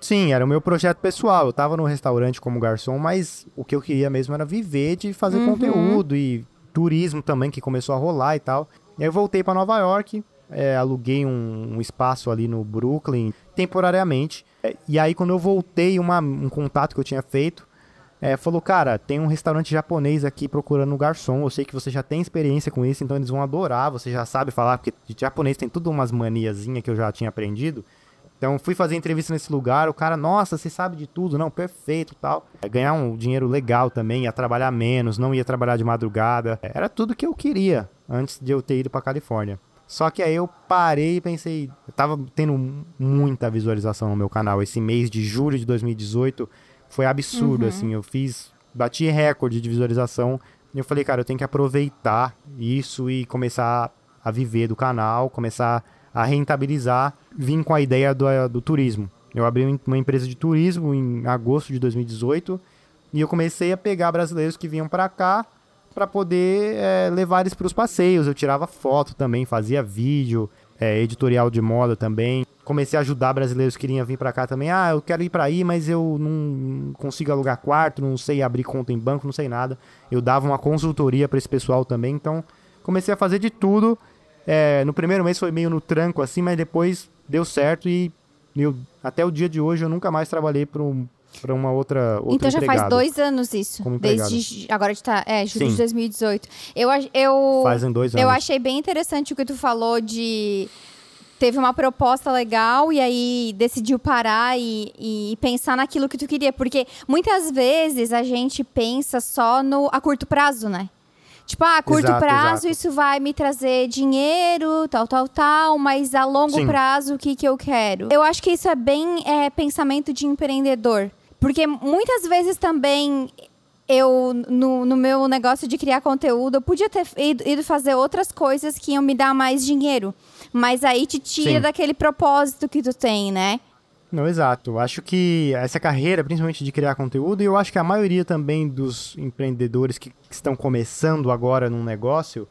Sim, era o meu projeto pessoal. Eu tava no restaurante como garçom, mas o que eu queria mesmo era viver de fazer uhum. conteúdo e turismo também, que começou a rolar e tal. E aí eu voltei para Nova York, é, aluguei um, um espaço ali no Brooklyn, temporariamente e aí, quando eu voltei, uma, um contato que eu tinha feito, é, falou, cara, tem um restaurante japonês aqui procurando um garçom, eu sei que você já tem experiência com isso, então eles vão adorar, você já sabe falar, porque de japonês tem tudo umas maniazinhas que eu já tinha aprendido. Então fui fazer entrevista nesse lugar, o cara, nossa, você sabe de tudo, não, perfeito tal. É, ganhar um dinheiro legal também, ia trabalhar menos, não ia trabalhar de madrugada. É, era tudo que eu queria antes de eu ter ido pra Califórnia. Só que aí eu parei e pensei, eu tava tendo muita visualização no meu canal. Esse mês de julho de 2018 foi absurdo, uhum. assim. Eu fiz, bati recorde de visualização. E eu falei, cara, eu tenho que aproveitar isso e começar a viver do canal, começar a rentabilizar. Vim com a ideia do, do turismo. Eu abri uma empresa de turismo em agosto de 2018 e eu comecei a pegar brasileiros que vinham para cá para poder é, levar eles para os passeios. Eu tirava foto também, fazia vídeo, é, editorial de moda também. Comecei a ajudar brasileiros que queriam vir para cá também. Ah, eu quero ir para aí, mas eu não consigo alugar quarto, não sei abrir conta em banco, não sei nada. Eu dava uma consultoria para esse pessoal também. Então, comecei a fazer de tudo. É, no primeiro mês foi meio no tranco assim, mas depois deu certo e eu, até o dia de hoje eu nunca mais trabalhei para um, para uma outra outro Então já empregado, faz dois anos isso. Desde agora está é julho Sim. de 2018. Eu eu fazem dois anos. Eu achei bem interessante o que tu falou de teve uma proposta legal e aí decidiu parar e, e, pensar naquilo que tu queria, porque muitas vezes a gente pensa só no a curto prazo, né? Tipo, ah, a curto exato, prazo exato. isso vai me trazer dinheiro, tal, tal, tal, mas a longo Sim. prazo o que, que eu quero? Eu acho que isso é bem é, pensamento de empreendedor. Porque muitas vezes também eu, no, no, meu negócio de criar conteúdo, eu podia ter ido, ido, fazer outras coisas que iam me dar mais dinheiro. Mas aí te tira Sim. daquele propósito que tu tem, né? Não, exato. Acho que essa carreira, principalmente de criar conteúdo, e eu acho que a maioria também dos empreendedores que, que estão começando agora num negócio,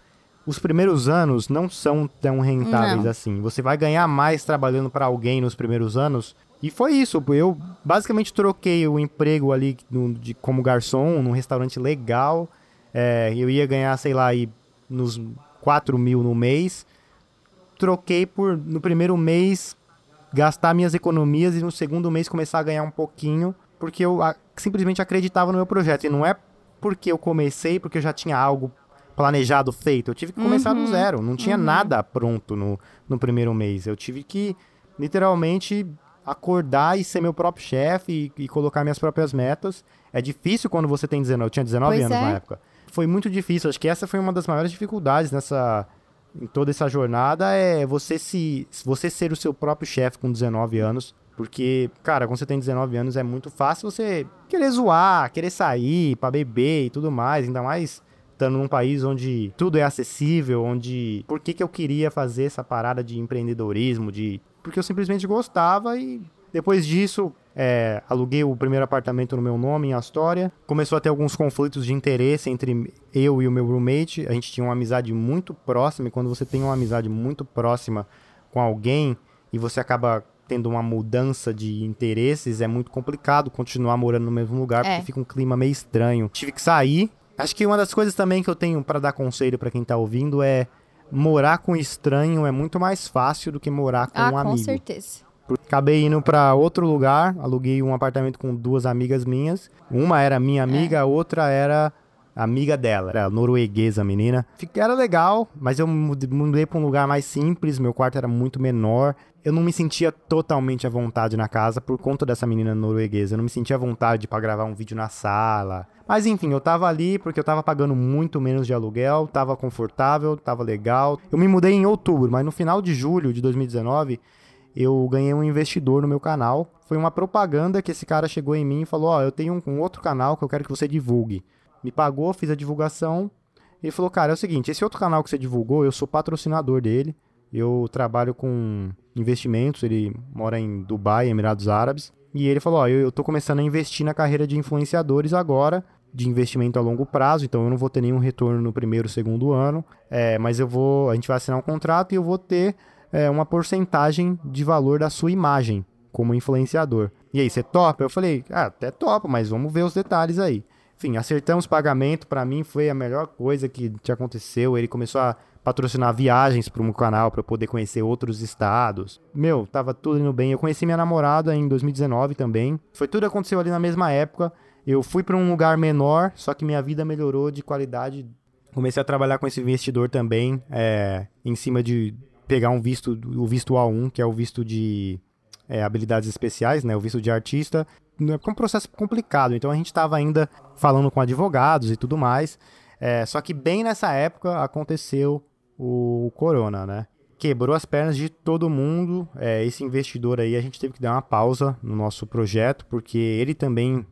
os primeiros anos não são tão rentáveis não. assim. Você vai ganhar mais trabalhando para alguém nos primeiros anos e foi isso. Eu basicamente troquei o emprego ali no, de, como garçom num restaurante legal. É, eu ia ganhar, sei lá, aí, nos 4 mil no mês. Troquei por, no primeiro mês, gastar minhas economias e no segundo mês começar a ganhar um pouquinho, porque eu a, simplesmente acreditava no meu projeto. E não é porque eu comecei, porque eu já tinha algo planejado, feito. Eu tive que começar uhum. do zero. Não tinha uhum. nada pronto no, no primeiro mês. Eu tive que, literalmente, acordar e ser meu próprio chefe e, e, colocar minhas próprias metas. É difícil quando você tem 19, eu tinha 19 pois anos é. na época. Foi muito difícil, acho que essa foi uma das maiores dificuldades nessa em toda essa jornada é você se você ser o seu próprio chefe com 19 anos, porque, cara, quando você tem 19 anos é muito fácil você querer zoar, querer sair para beber e tudo mais, ainda mais estando num país onde tudo é acessível, onde por que que eu queria fazer essa parada de empreendedorismo, de porque eu simplesmente gostava e depois disso é, aluguei o primeiro apartamento no meu nome em Astoria. Começou a ter alguns conflitos de interesse entre eu e o meu roommate. A gente tinha uma amizade muito próxima e quando você tem uma amizade muito próxima com alguém e você acaba tendo uma mudança de interesses, é muito complicado continuar morando no mesmo lugar é. porque fica um clima meio estranho. Tive que sair. Acho que uma das coisas também que eu tenho para dar conselho para quem tá ouvindo é morar com estranho é muito mais fácil do que morar com ah, um amigo. Com certeza. Acabei indo para outro lugar, aluguei um apartamento com duas amigas minhas. Uma era minha amiga, é. a outra era amiga dela, era norueguesa, menina. Era legal, mas eu mudei para um lugar mais simples, meu quarto era muito menor. Eu não me sentia totalmente à vontade na casa por conta dessa menina norueguesa. Eu não me sentia à vontade para gravar um vídeo na sala. Mas enfim, eu tava ali porque eu tava pagando muito menos de aluguel, tava confortável, tava legal. Eu me mudei em outubro, mas no final de julho de 2019, eu ganhei um investidor no meu canal. Foi uma propaganda que esse cara chegou em mim e falou: Ó, oh, eu tenho um, um outro canal que eu quero que você divulgue. Me pagou, fiz a divulgação. Ele falou: Cara, é o seguinte, esse outro canal que você divulgou, eu sou patrocinador dele. Eu trabalho com investimentos, ele mora em Dubai, Emirados Árabes. E ele falou: Ó, eu, eu tô começando a investir na carreira de influenciadores agora de investimento a longo prazo, então eu não vou ter nenhum retorno no primeiro, segundo ano, é, mas eu vou, a gente vai assinar um contrato e eu vou ter é, uma porcentagem de valor da sua imagem como influenciador. E aí, você topa? Eu falei, ah, até topa, mas vamos ver os detalhes aí. Enfim, acertamos pagamento, para mim foi a melhor coisa que te aconteceu. Ele começou a patrocinar viagens para o canal para poder conhecer outros estados. Meu, tava tudo indo bem. Eu conheci minha namorada em 2019 também. Foi tudo aconteceu ali na mesma época. Eu fui para um lugar menor, só que minha vida melhorou de qualidade. Comecei a trabalhar com esse investidor também, é, em cima de pegar um visto, o visto A1, que é o visto de é, habilidades especiais, né, o visto de artista, é um processo complicado. Então a gente estava ainda falando com advogados e tudo mais. É, só que bem nessa época aconteceu o corona, né? Quebrou as pernas de todo mundo. É, esse investidor aí, a gente teve que dar uma pausa no nosso projeto, porque ele também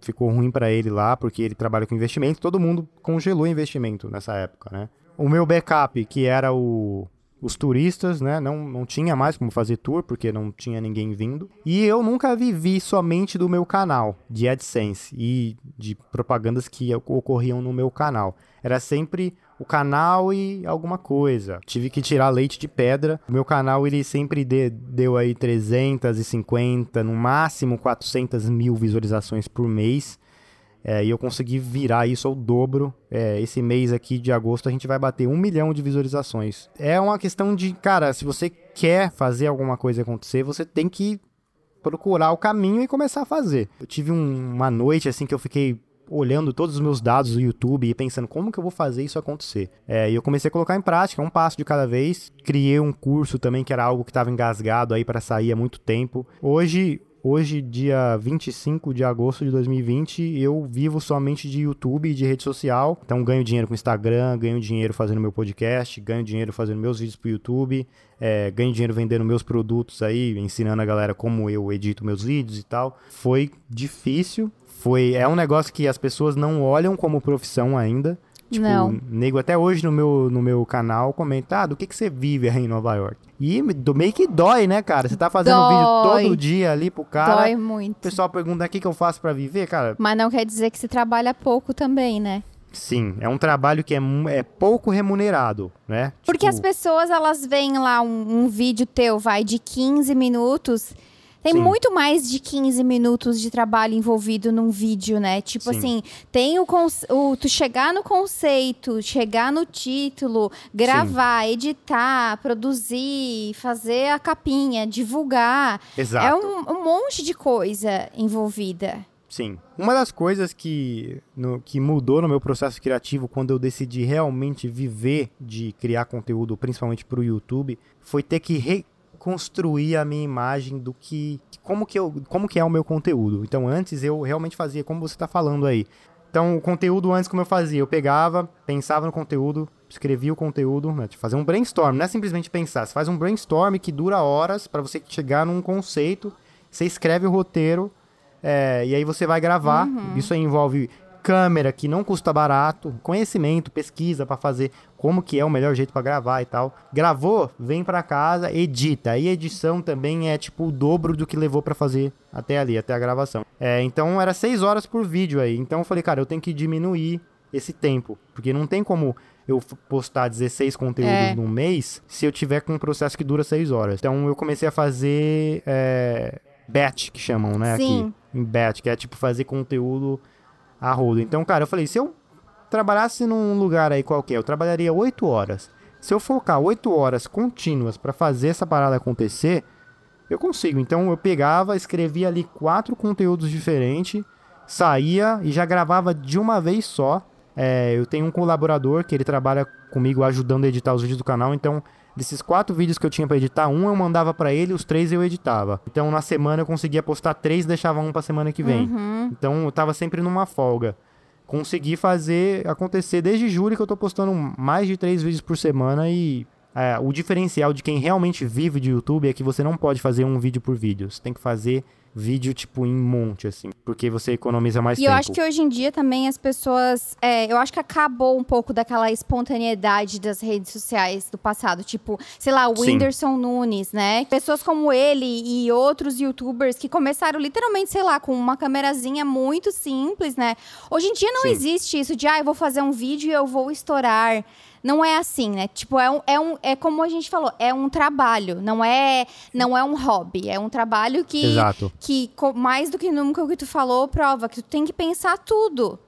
ficou ruim para ele lá, porque ele trabalha com investimento. Todo mundo congelou investimento nessa época, né? O meu backup, que era o os turistas, né? Não, não tinha mais como fazer tour, porque não tinha ninguém vindo. E eu nunca vivi somente do meu canal de AdSense e de propagandas que ocorriam no meu canal. Era sempre o canal e alguma coisa. Tive que tirar leite de pedra. O meu canal, ele sempre de, deu aí 350, no máximo 400 mil visualizações por mês. É, e eu consegui virar isso ao dobro. É, esse mês aqui de agosto a gente vai bater um milhão de visualizações. É uma questão de, cara, se você quer fazer alguma coisa acontecer, você tem que procurar o caminho e começar a fazer. Eu tive um, uma noite assim que eu fiquei olhando todos os meus dados do YouTube e pensando como que eu vou fazer isso acontecer. É, e eu comecei a colocar em prática, um passo de cada vez. Criei um curso também que era algo que estava engasgado aí para sair há muito tempo. Hoje Hoje, dia 25 de agosto de 2020, eu vivo somente de YouTube e de rede social. Então, ganho dinheiro com Instagram, ganho dinheiro fazendo meu podcast, ganho dinheiro fazendo meus vídeos pro YouTube, é, ganho dinheiro vendendo meus produtos aí, ensinando a galera como eu edito meus vídeos e tal. Foi difícil. Foi, é um negócio que as pessoas não olham como profissão ainda. Tipo, não. nego até hoje no meu, no meu canal comenta, ah, do que, que você vive aí em Nova York? E do meio que dói, né, cara? Você tá fazendo Dói. vídeo todo dia ali pro cara. Dói O muito. pessoal pergunta, o que, que eu faço pra viver, cara? Mas não quer dizer que se trabalha pouco também, né? Sim, é um trabalho que é, é pouco remunerado, né? Porque Tipo, as pessoas, elas veem lá um, um vídeo teu, vai, de 15 minutos. Tem Sim. muito mais de 15 minutos de trabalho envolvido num vídeo, né? Tipo Sim. assim, tem o, o tu chegar no conceito, chegar no título, gravar, editar, produzir, fazer a capinha, divulgar. Exato. É um, um monte de coisa envolvida. Sim. Uma das coisas que, no- que mudou no meu processo criativo quando eu decidi realmente viver de criar conteúdo, principalmente para o YouTube, foi ter que reconstruir a minha imagem do que como que eu como que é o meu conteúdo. Então antes eu realmente fazia como você está falando aí. Então o conteúdo antes como eu fazia, eu pegava, pensava no conteúdo, escrevia o conteúdo, né, tipo, fazer um brainstorm, não é simplesmente pensar, você faz um brainstorm que dura horas para você chegar num conceito, você escreve o roteiro é, e aí você vai gravar. Isso aí envolve câmera, que não custa barato, conhecimento, pesquisa pra fazer como que é o melhor jeito pra gravar e tal. Gravou, vem pra casa, edita. E edição também é tipo o dobro do que levou pra fazer até ali, até a gravação. É, então era seis horas por vídeo aí. Então eu falei, cara, eu tenho que diminuir esse tempo, porque não tem como eu postar 16 conteúdos É. num mês se eu tiver com um processo que dura 6 horas. Então eu comecei a fazer é, batch, que chamam, né? Sim. Aqui, em batch, que é tipo fazer conteúdo a rodo. Então, cara, eu falei, se eu trabalhasse num lugar aí qualquer, eu trabalharia 8 horas. Se eu focar 8 horas contínuas pra fazer essa parada acontecer, eu consigo. Então eu pegava, escrevia ali quatro conteúdos diferentes, saía e já gravava de uma vez só. É, eu tenho um colaborador que ele trabalha comigo ajudando a editar os vídeos do canal, então desses quatro vídeos que eu tinha pra editar, um eu mandava pra ele, os três eu editava. Então na semana eu conseguia postar três, deixava um pra semana que vem. Então eu tava sempre numa folga. Consegui fazer acontecer desde julho que eu tô postando mais de três vídeos por semana e é, o diferencial de quem realmente vive de YouTube é que você não pode fazer um vídeo por vídeo. Você tem que fazer vídeo, tipo, em monte, assim. Porque você economiza mais E tempo. eu acho que hoje em dia também as pessoas. é, eu acho que acabou um pouco daquela espontaneidade das redes sociais do passado. Tipo, sei lá, o. Whindersson Nunes, né? Pessoas como ele e outros youtubers que começaram literalmente, sei lá, com uma camerazinha muito simples, né? Hoje em dia não Sim. existe isso de, ah, eu vou fazer um vídeo e eu vou estourar. Não é assim, né? Tipo, é, um, é, um, é como a gente falou, é um trabalho, não é, não é um hobby. É um trabalho que Exato. que mais do que nunca o que tu falou prova que tu tem que pensar tudo.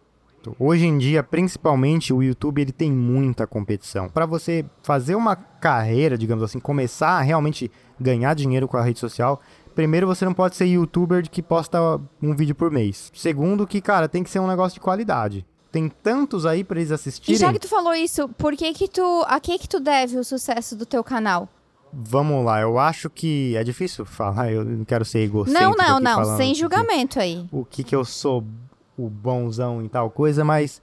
Hoje em dia, principalmente, o YouTube ele tem muita competição. Para você fazer uma carreira, digamos assim, começar a realmente ganhar dinheiro com a rede social, primeiro você não pode ser youtuber que posta um vídeo por mês. Segundo que, cara, tem que ser um negócio de qualidade. Tem tantos aí para eles assistirem. E já que tu falou isso, por que que tu, a que que tu deve o sucesso do teu canal? Vamos lá, eu acho que é difícil falar, eu não quero ser egocêntrico Não, não, não, sem julgamento aí. O que que eu sou o bonzão em tal coisa, mas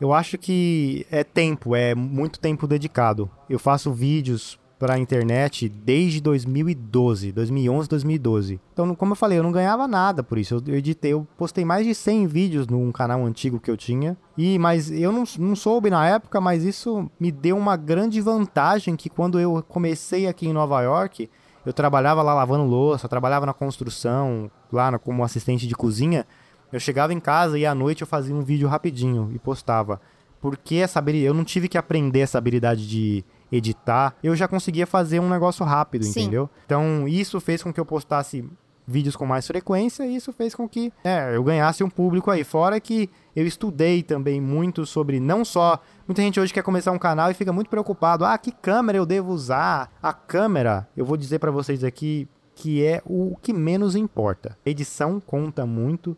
eu acho que é tempo, é muito tempo dedicado. Eu faço vídeos pra internet desde 2012, 2011, 2012. Então, como eu falei, eu não ganhava nada por isso. Eu, editei, eu postei mais de 100 vídeos num canal antigo que eu tinha. E mas eu não, não soube na época, mas isso me deu uma grande vantagem que quando eu comecei aqui em Nova York, eu trabalhava lá lavando louça, trabalhava na construção, lá na- como assistente de cozinha. Eu chegava em casa e à noite eu fazia um vídeo rapidinho e postava. Porque essa habili- eu não tive que aprender essa habilidade de editar, eu já conseguia fazer um negócio rápido, Sim. entendeu? Então isso fez com que eu postasse vídeos com mais frequência e isso fez com que é, eu ganhasse um público aí. Fora que eu estudei também muito sobre não só. Muita gente hoje quer começar um canal e fica muito preocupado. Ah, que câmera eu devo usar? A câmera, eu vou dizer pra vocês aqui que é o que menos importa. A edição conta muito.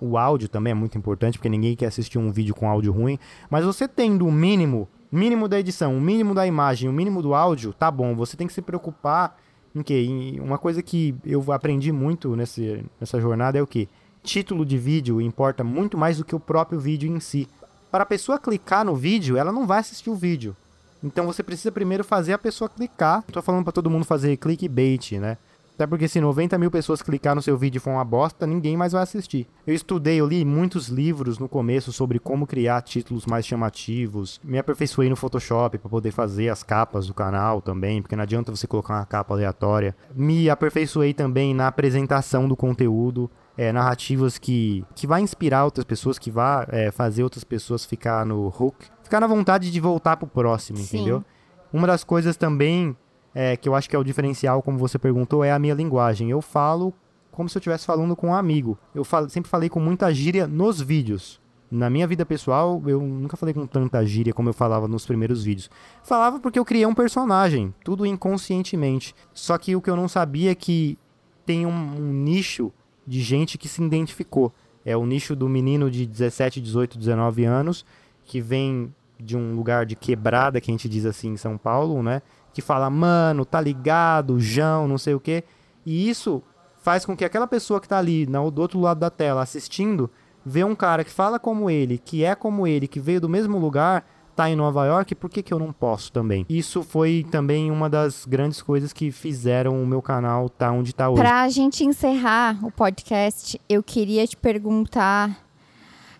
O áudio também é muito importante, porque ninguém quer assistir um vídeo com áudio ruim. Mas você tendo o mínimo, mínimo da edição, o mínimo da imagem, o mínimo do áudio, tá bom. Você tem que se preocupar em quê? Em uma coisa que eu aprendi muito nesse, nessa jornada é o que? Título de vídeo importa muito mais do que o próprio vídeo em si. Para a pessoa clicar no vídeo, ela não vai assistir o vídeo. Então você precisa primeiro fazer a pessoa clicar. Tô falando para todo mundo fazer clickbait, né? Até porque se 90 mil pessoas clicar no seu vídeo for uma bosta, ninguém mais vai assistir. Eu estudei, eu li muitos livros no começo sobre como criar títulos mais chamativos. Me aperfeiçoei no Photoshop para poder fazer as capas do canal também, porque não adianta você colocar uma capa aleatória. Me aperfeiçoei também na apresentação do conteúdo. É, narrativas que, que vai inspirar outras pessoas, que vai é, fazer outras pessoas ficar no hook, ficar na vontade de voltar pro próximo, Sim. entendeu? Uma das coisas também é, que eu acho que é o diferencial, como você perguntou, é a minha linguagem. Eu falo como se eu estivesse falando com um amigo. Eu falo- sempre falei com muita gíria nos vídeos. Na minha vida pessoal, eu nunca falei com tanta gíria como eu falava nos primeiros vídeos. Falava porque eu criei um personagem, tudo inconscientemente. Só que o que eu não sabia é que tem um, um nicho de gente que se identificou. É o nicho do menino de 17, 18, 19 anos, que vem de um lugar de quebrada, que a gente diz assim em São Paulo, né? Que fala, mano, tá ligado, João, não sei o quê. E isso faz com que aquela pessoa que tá ali na- do outro lado da tela assistindo, vê um cara que fala como ele, que é como ele, que veio do mesmo lugar, tá em Nova York, por que, que eu não posso também? Isso foi também uma das grandes coisas que fizeram o meu canal tá onde tá hoje. Pra gente encerrar o podcast, eu queria te perguntar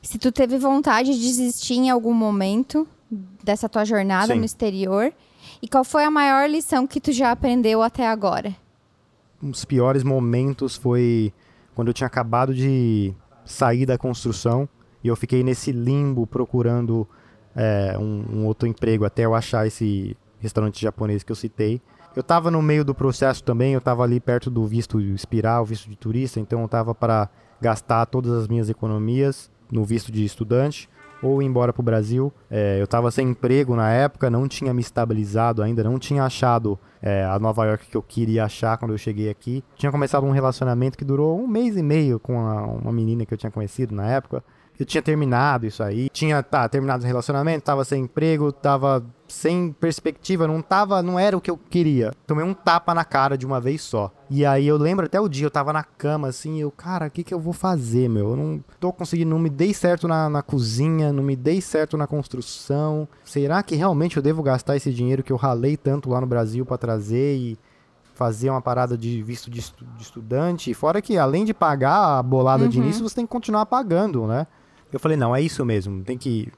se tu teve vontade de desistir em algum momento dessa tua jornada Sim. no exterior e qual foi a maior lição que tu já aprendeu até agora? um dos piores momentos foi quando eu tinha acabado de sair da construção e eu fiquei nesse limbo procurando é, um, um outro emprego até eu achar esse restaurante japonês que eu citei. Eu estava no meio do processo também, eu estava ali perto do visto espiral, visto de turista, então eu estava para gastar todas as minhas economias no visto de estudante ou ir embora para o Brasil. É, eu estava sem emprego na época, não tinha me estabilizado ainda, não tinha achado é, a Nova York que eu queria achar quando eu cheguei aqui. Tinha começado um relacionamento que durou um mês e meio com a- uma menina que eu tinha conhecido na época. Eu tinha terminado isso aí. Tinha, tá, terminado o relacionamento, tava sem emprego, tava sem perspectiva, não tava, não era o que eu queria. Tomei um tapa na cara de uma vez só. E aí eu lembro até o dia, eu tava na cama assim, eu, cara, o que que eu vou fazer, meu? Eu não tô conseguindo, não me dei certo na, na cozinha, não me dei certo na construção. Será que realmente eu devo gastar esse dinheiro que eu ralei tanto lá no Brasil pra trazer e fazer uma parada de visto de, estu- de estudante? Fora que além de pagar a bolada de Uhum. início, você tem que continuar pagando, né? Eu falei, não, é isso mesmo, tem que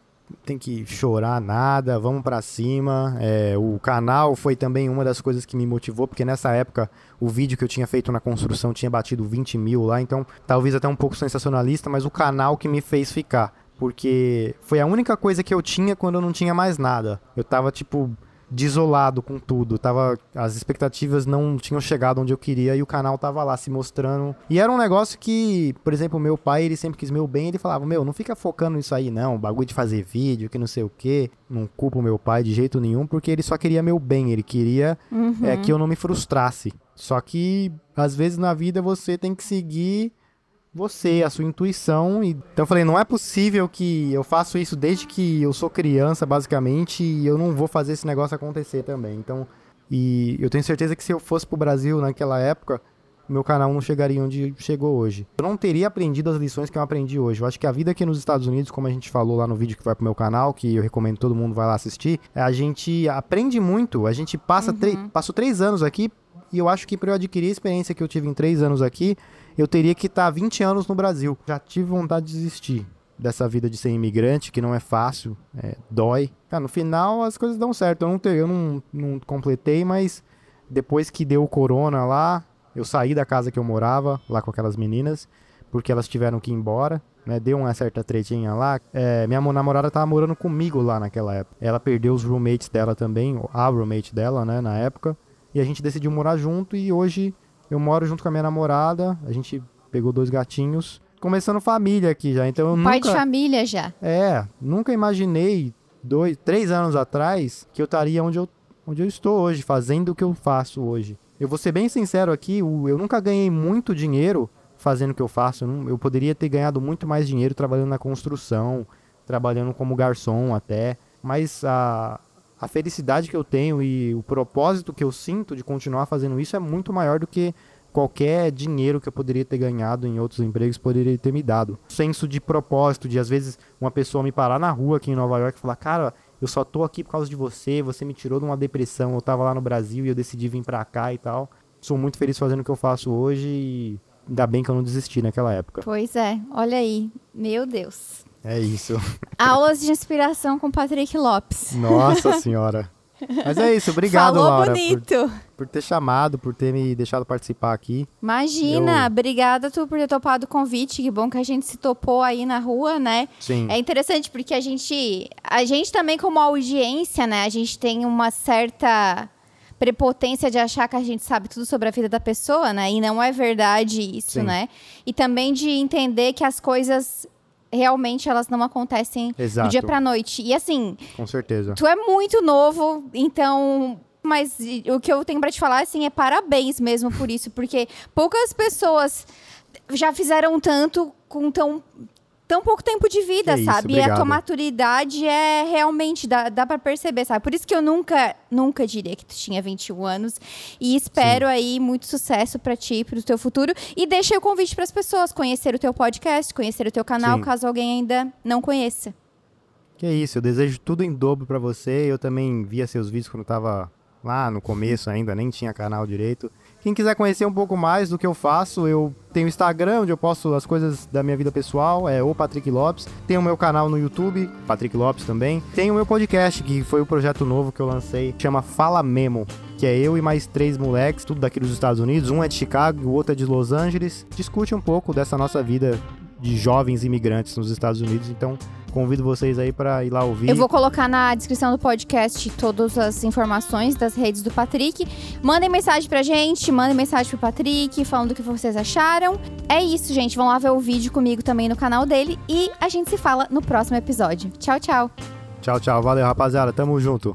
tem que chorar nada, vamos pra cima. É, o canal foi também uma das coisas que me motivou, porque nessa época o vídeo que eu tinha feito na construção tinha batido 20 mil lá, então talvez até um pouco sensacionalista, mas o canal que me fez ficar. Porque foi a única coisa que eu tinha quando eu não tinha mais nada. Eu tava, tipo, desolado com tudo. Tava, as expectativas não tinham chegado onde eu queria e o canal tava lá se mostrando. E era um negócio que, por exemplo, meu pai, ele sempre quis meu bem, ele falava: "Meu, não fica focando nisso aí não, bagulho de fazer vídeo, que não sei o quê". Não culpo meu pai de jeito nenhum, porque ele só queria meu bem, ele queria Uhum. é que eu não me frustrasse. Só que às vezes na vida você tem que seguir você, a sua intuição. E... Então eu falei, não é possível que eu faço isso desde que eu sou criança, basicamente, e eu não vou fazer esse negócio acontecer também. Então, e eu tenho certeza que se eu fosse pro Brasil naquela época, meu canal não chegaria onde chegou hoje. Eu não teria aprendido as lições que eu aprendi hoje. Eu acho que a vida aqui nos Estados Unidos, como a gente falou lá no vídeo que vai pro meu canal, que eu recomendo todo mundo vai lá assistir, a gente aprende muito. A gente passa três passou três anos aqui e eu acho que para eu adquirir a experiência que eu tive em três anos aqui, eu teria que estar 20 anos no Brasil. Já tive vontade de desistir dessa vida de ser imigrante, que não é fácil, é, dói. Cara, no final as coisas dão certo. Eu não, te, eu não, não completei, mas depois que deu o corona lá, eu saí da casa que eu morava, lá com aquelas meninas, porque elas tiveram que ir embora. Né, deu uma certa tretinha lá. É, minha namorada tava morando comigo lá naquela época. Ela perdeu os roommates dela também, a roommate dela, né, na época. E a gente decidiu morar junto e hoje eu moro junto com a minha namorada. A gente pegou dois gatinhos. Começando família aqui já. Então eu Pai nunca. de família já. É, nunca imaginei dois, três anos atrás que eu estaria onde eu, onde eu estou hoje, fazendo o que eu faço hoje. Eu vou ser bem sincero aqui, eu nunca ganhei muito dinheiro fazendo o que eu faço. Eu poderia ter ganhado muito mais dinheiro trabalhando na construção, trabalhando como garçom até. Mas a, a felicidade que eu tenho e o propósito que eu sinto de continuar fazendo isso é muito maior do que qualquer dinheiro que eu poderia ter ganhado em outros empregos poderia ter me dado. Senso de propósito, de às vezes uma pessoa me parar na rua aqui em Nova York e falar, cara, eu só tô aqui por causa de você, você me tirou de uma depressão, eu tava lá no Brasil e eu decidi vir pra cá e tal. Sou muito feliz fazendo o que eu faço hoje e ainda bem que eu não desisti naquela época. Pois é, olha aí. Meu Deus. É isso. Aulas de inspiração com Patrick Lopes. Nossa senhora. Mas é isso, obrigado, Falou Laura, por, bonito. por ter chamado, por ter me deixado participar aqui. Imagina, Eu- obrigada tu por ter topado o convite. Que bom que a gente se topou aí na rua, né? Sim. É interessante porque a gente, a gente também como audiência, né? A gente tem uma certa prepotência de achar que a gente sabe tudo sobre a vida da pessoa, né? E não é verdade isso, Sim. né? E também de entender que as coisas realmente elas não acontecem Exato. do dia pra noite. E assim, Com certeza. Tu é muito novo, então. Mas o que eu tenho pra te falar, assim, é parabéns mesmo por isso, porque poucas pessoas já fizeram tanto com tão, tão pouco tempo de vida, Que isso, sabe? E a tua maturidade é realmente, dá, dá pra perceber, sabe? Por isso que eu nunca, nunca diria que tu tinha 21 anos. E espero aí muito sucesso pra ti e pro teu futuro. E deixa o convite pras pessoas conhecer o teu podcast, conhecer o teu canal, Sim. caso alguém ainda não conheça. Que é isso, eu desejo tudo em dobro pra você. Eu também via seus vídeos quando tava lá no começo ainda, nem tinha canal direito. Quem quiser conhecer um pouco mais do que eu faço, eu tenho Instagram, onde eu posto as coisas da minha vida pessoal, é o Patrick Lopes. Tem o meu canal no YouTube, Patrick Lopes também. Tem o meu podcast, que foi o projeto novo que eu lancei, chama Fala Memo. Que é eu e mais três moleques, tudo daqui dos Estados Unidos. Um é de Chicago, o outro é de Los Angeles. Discute um pouco dessa nossa vida de jovens imigrantes nos Estados Unidos. Então, convido vocês aí para ir lá ouvir. Eu vou colocar na descrição do podcast todas as informações das redes do Patrick. Mandem mensagem pra gente, mandem mensagem pro Patrick, falando o que vocês acharam. É isso, gente. Vão lá ver o vídeo comigo também no canal dele. E a gente se fala no próximo episódio. Tchau, tchau. Tchau, tchau. Valeu, rapaziada. Tamo junto.